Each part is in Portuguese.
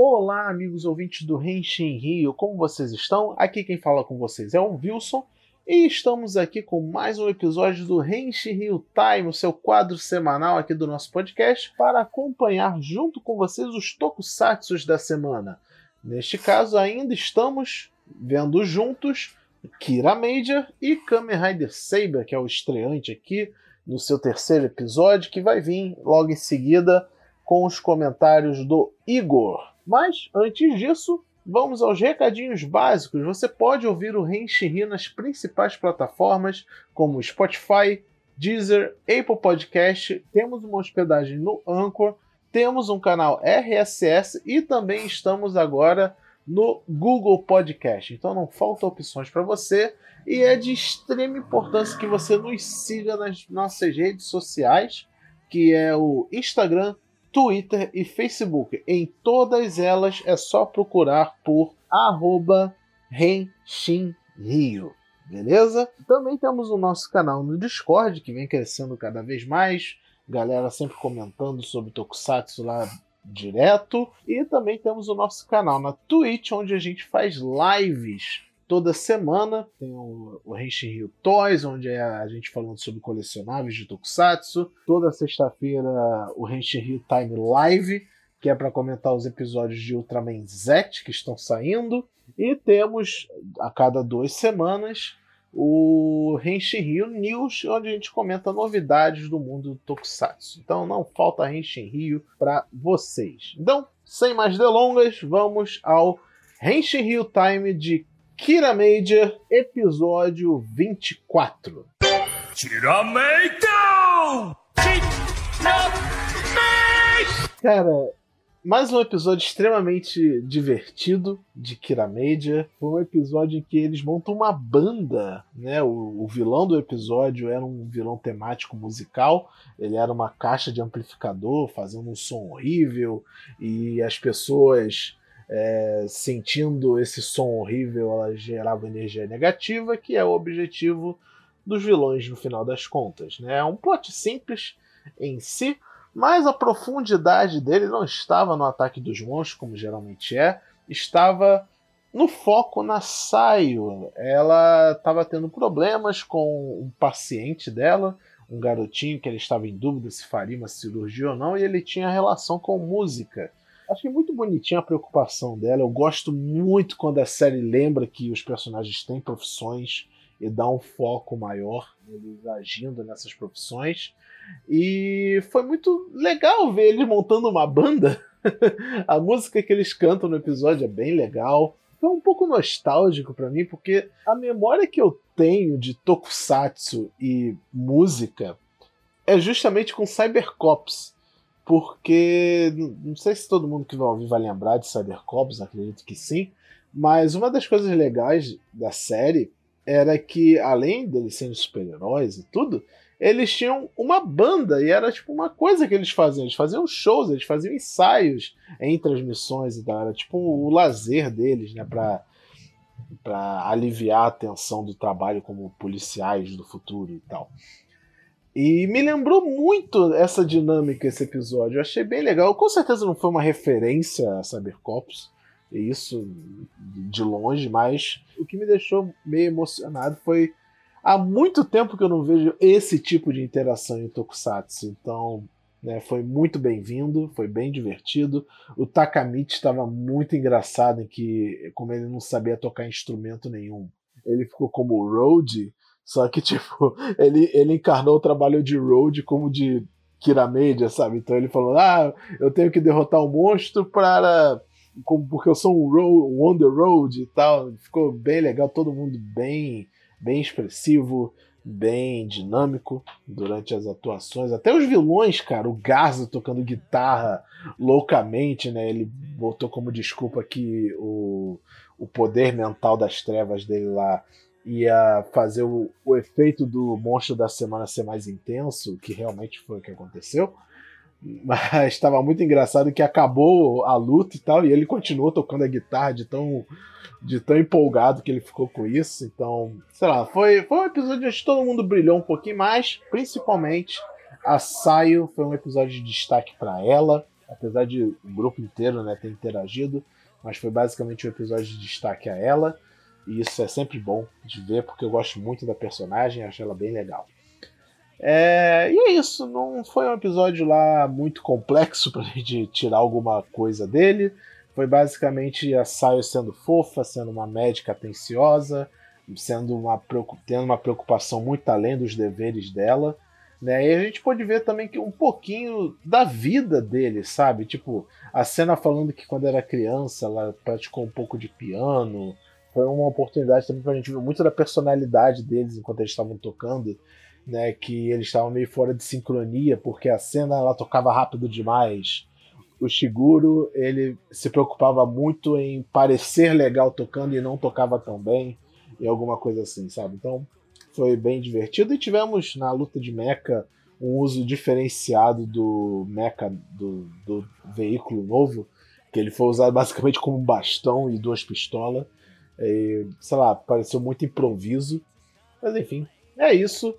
Olá, amigos ouvintes do Renshin Rio, como vocês estão? Aqui quem fala com vocês é o Wilson e estamos aqui com mais um episódio do Renshin Rio Time, o seu quadro semanal aqui do nosso podcast, para acompanhar junto com vocês os tokusatsus da semana. Neste caso, ainda estamos vendo juntos Kira Major e Kamen Rider Saber, que é o estreante aqui no seu terceiro episódio, que vai vir logo em seguida com os comentários do Igor. Mas antes disso, vamos aos recadinhos básicos. Você pode ouvir o Renshiri nas principais plataformas como Spotify, Deezer, Apple Podcast. Temos uma hospedagem no Anchor, temos um canal RSS e também estamos agora no Google Podcast. Então não faltam opções para você e é de extrema importância que você nos siga nas nossas redes sociais, que é o Instagram, Twitter e Facebook. Em todas elas é só procurar por arroba Rio. Beleza? Também temos o nosso canal no Discord, que vem crescendo cada vez mais. Galera sempre comentando sobre Tokusatsu lá direto. E também temos o nosso canal na Twitch, onde a gente faz lives toda semana. Tem o, o Henshin Rio Toys, onde é a gente falando sobre colecionáveis de Tokusatsu. Toda sexta-feira o Henshin Rio Time Live, que é para comentar os episódios de Ultraman Z que estão saindo. E temos a cada duas semanas o Henshin Rio News, onde a gente comenta novidades do mundo do Tokusatsu. Então não falta Henshin Rio para vocês. Então, sem mais delongas, vamos ao Henshin Rio Time de Kira Major, episódio 24. Kira Major! Cara, mais um episódio extremamente divertido de Kira Major. Foi um episódio em que eles montam uma banda, né? O, o, vilão do episódio era um vilão temático musical. Ele era uma caixa de amplificador fazendo um som horrível e as pessoas é, sentindo esse som horrível, ela gerava energia negativa, que é o objetivo dos vilões no final das contas. Né? É um plot simples em si, mas a profundidade dele não estava no ataque dos monstros, como geralmente é, estava no foco na Saio. Ela estava tendo problemas com um paciente dela, um garotinho que ele estava em dúvida se faria uma cirurgia ou não, e ele tinha relação com música. Achei muito bonitinha a preocupação dela. Eu gosto muito quando a série lembra que os personagens têm profissões e dá um foco maior neles agindo nessas profissões. E foi muito legal ver eles montando uma banda. a música que eles cantam no episódio é bem legal. Foi um pouco nostálgico para mim, porque a memória que eu tenho de tokusatsu e música é justamente com Cybercops porque não sei se todo mundo que vai ouvir vai lembrar de Cybercops, acredito que sim, mas uma das coisas legais da série era que, além deles serem super-heróis e tudo, eles tinham uma banda e era tipo uma coisa que eles faziam. Eles faziam shows, eles faziam ensaios entre as missões e tal. Era tipo o lazer deles, né? Pra, pra aliviar a tensão do trabalho como policiais do futuro e tal. E me lembrou muito essa dinâmica esse episódio. Eu achei bem legal. Com certeza não foi uma referência a Cybercops, isso de longe, mas o que me deixou meio emocionado foi há muito tempo que eu não vejo esse tipo de interação em Tokusatsu. Então, né, foi muito bem-vindo, foi bem divertido. O Takamichi estava muito engraçado em que, como ele não sabia tocar instrumento nenhum, ele ficou como Road só que, tipo, ele, ele encarnou o trabalho de Road como de Kiramedia, sabe? Então ele falou: ah, eu tenho que derrotar um monstro para. Porque eu sou um, road, um on the road e tal. Ficou bem legal, todo mundo bem, bem expressivo, bem dinâmico durante as atuações. Até os vilões, cara, o Garza tocando guitarra loucamente, né? Ele botou como desculpa que o, o poder mental das trevas dele lá ia fazer o, o efeito do monstro da semana ser mais intenso, que realmente foi o que aconteceu. Mas estava muito engraçado que acabou a luta e tal, e ele continuou tocando a guitarra de tão, de tão empolgado que ele ficou com isso. Então, sei lá, foi, foi um episódio onde todo mundo brilhou um pouquinho mais, principalmente a Saio foi um episódio de destaque para ela. apesar de o grupo inteiro né, ter interagido, mas foi basicamente um episódio de destaque a ela. E isso é sempre bom de ver, porque eu gosto muito da personagem, acho ela bem legal. É, e é isso, não foi um episódio lá muito complexo pra gente tirar alguma coisa dele. Foi basicamente a Sayo sendo fofa, sendo uma médica atenciosa, sendo uma, tendo uma preocupação muito além dos deveres dela. Né? E a gente pode ver também que um pouquinho da vida dele, sabe? Tipo, a cena falando que quando era criança ela praticou um pouco de piano. Foi uma oportunidade também pra gente ver muito da personalidade deles enquanto eles estavam tocando né, que eles estavam meio fora de sincronia, porque a cena ela tocava rápido demais. O Shiguro, ele se preocupava muito em parecer legal tocando e não tocava tão bem, e alguma coisa assim, sabe? Então, foi bem divertido e tivemos na luta de mecha um uso diferenciado do mecha do, do veículo novo, que ele foi usado basicamente como um bastão e duas pistolas. E, sei lá, pareceu muito improviso. Mas enfim, é isso.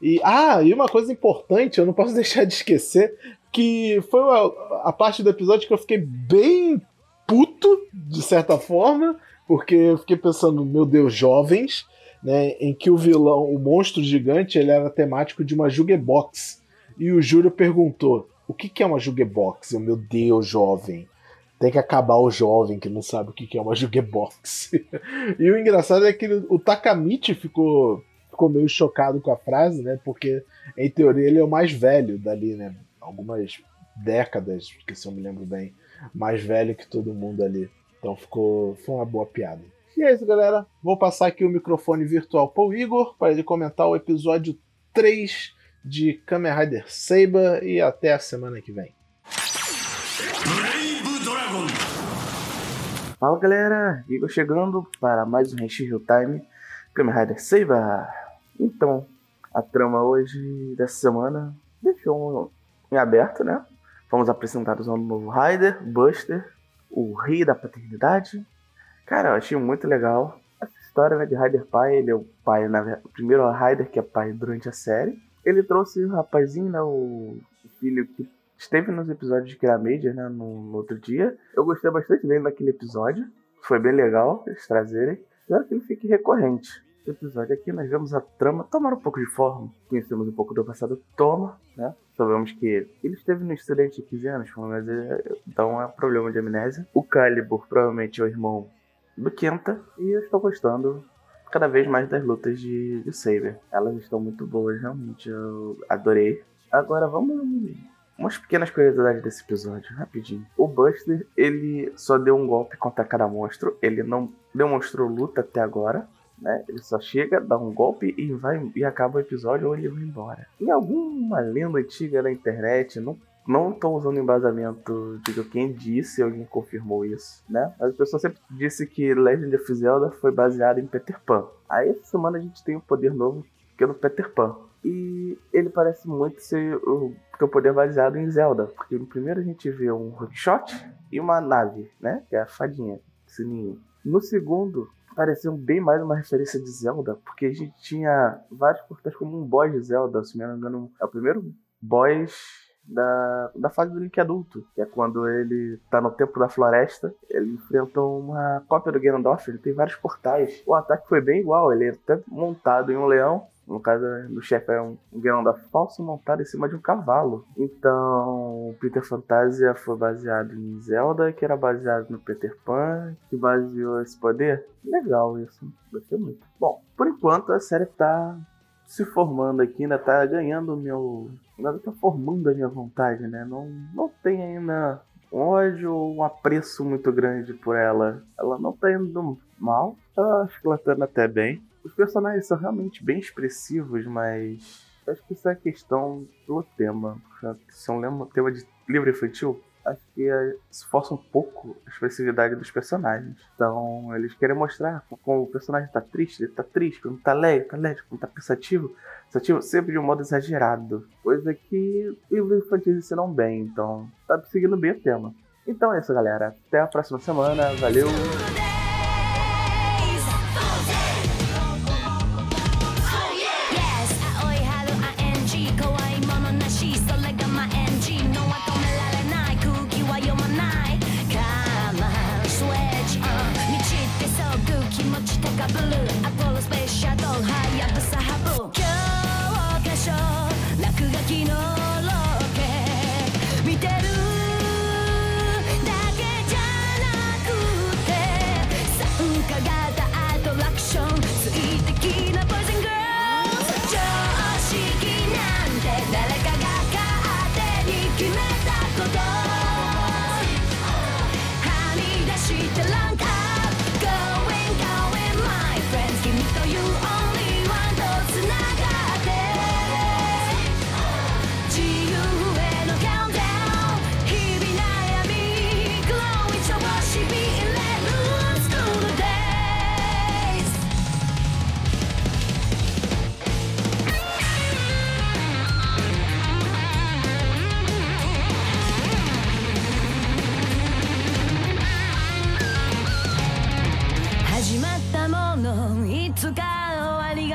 E, ah, e uma coisa importante, eu não posso deixar de esquecer, que foi a, a parte do episódio que eu fiquei bem puto, de certa forma, porque eu fiquei pensando, meu Deus, jovens, né, em que o vilão, o monstro gigante, ele era temático de uma jukebox. E o Júlio perguntou, o que, que é uma jukebox? Eu, meu Deus, jovem. Tem que acabar o jovem que não sabe o que, é uma jukebox. e o engraçado é que o Takamichi ficou ficou meio chocado com a frase, né? Porque, em teoria, ele é o mais velho dali, né? Algumas décadas, que se eu me lembro bem, mais velho que todo mundo ali. Então ficou. Foi uma boa piada. E é isso, galera. Vou passar aqui o microfone virtual para o Igor para ele comentar o episódio 3 de Kamen Rider Saber e até a semana que vem. Fala galera, Igor chegando para mais um Real Time Kamen Rider Saber. Então, a trama hoje dessa semana deixou em aberto, né? Fomos apresentados ao novo Rider, Buster, o rei da paternidade. Cara, eu achei muito legal essa história né, de Rider pai. Ele é o pai, na o primeiro Rider que é pai durante a série. Ele trouxe o rapazinho, né, o filho que esteve nos episódios de Kira Major, né, no, no, outro dia. Eu gostei bastante dele naquele episódio. Foi bem legal eles trazerem. Espero que ele fique recorrente episódio aqui nós vemos a trama tomar um pouco de forma. Conhecemos um pouco do passado Toma, né? Sabemos que ele esteve no estudante de 15 anos, mas é, então é um problema de amnésia. O Calibur provavelmente é o irmão do Kenta. E eu estou gostando cada vez mais das lutas de, de Saber. Elas estão muito boas, realmente. Eu adorei. Agora vamos umas pequenas curiosidades desse episódio, rapidinho. O Buster, ele só deu um golpe contra cada monstro, ele não demonstrou luta até agora né? Ele só chega, dá um golpe e vai e acaba o episódio ou ele vai embora. Em alguma lenda antiga na internet, não não estou usando embasamento de quem disse, alguém confirmou isso, né? Mas a pessoa sempre disse que Legend of Zelda foi baseado em Peter Pan. Aí essa semana a gente tem um poder novo que é no Peter Pan. E ele parece muito ser o teu poder baseado em Zelda. Porque no primeiro a gente vê um hookshot e uma nave, né? Que é a fadinha, sininho. No segundo, pareceu bem mais uma referência de Zelda, porque a gente tinha vários portais como um boss de Zelda, se me engano, é o primeiro boss da, da fase do Link adulto, que é quando ele tá no tempo da floresta, ele enfrenta uma cópia do Ganondorf, ele tem vários portais. O ataque foi bem igual, ele é até montado em um leão, no caso do chefe é um, um falso montado em cima de um cavalo. Então, Peter Fantasia foi baseado em Zelda, que era baseado no Peter Pan, que baseou esse poder. Legal isso, gostei muito. Bom, por enquanto a série tá se formando aqui, ainda tá ganhando o meu. Ainda tá formando a minha vontade, né? Não, não tem ainda um ódio ou um apreço muito grande por ela. Ela não tá indo mal. Eu acho que ela tá indo até bem. Os personagens são realmente bem expressivos, mas acho que isso é questão do tema. Se é um tema de livro infantil, acho que é, esforça um pouco a expressividade dos personagens. Então, eles querem mostrar como o personagem tá triste, ele tá triste, quando tá alegre, tá alegre, quando tá pensativo, pensativo, sempre de um modo exagerado. Coisa que livros infantis ensinam bem, então tá seguindo bem o tema. Então é isso, galera. Até a próxima semana. Valeu!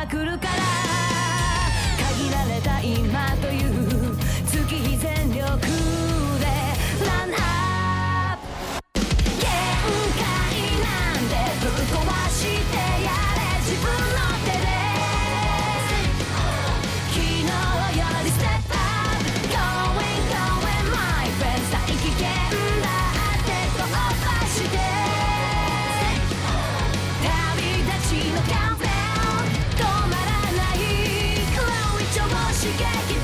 が来るから you get.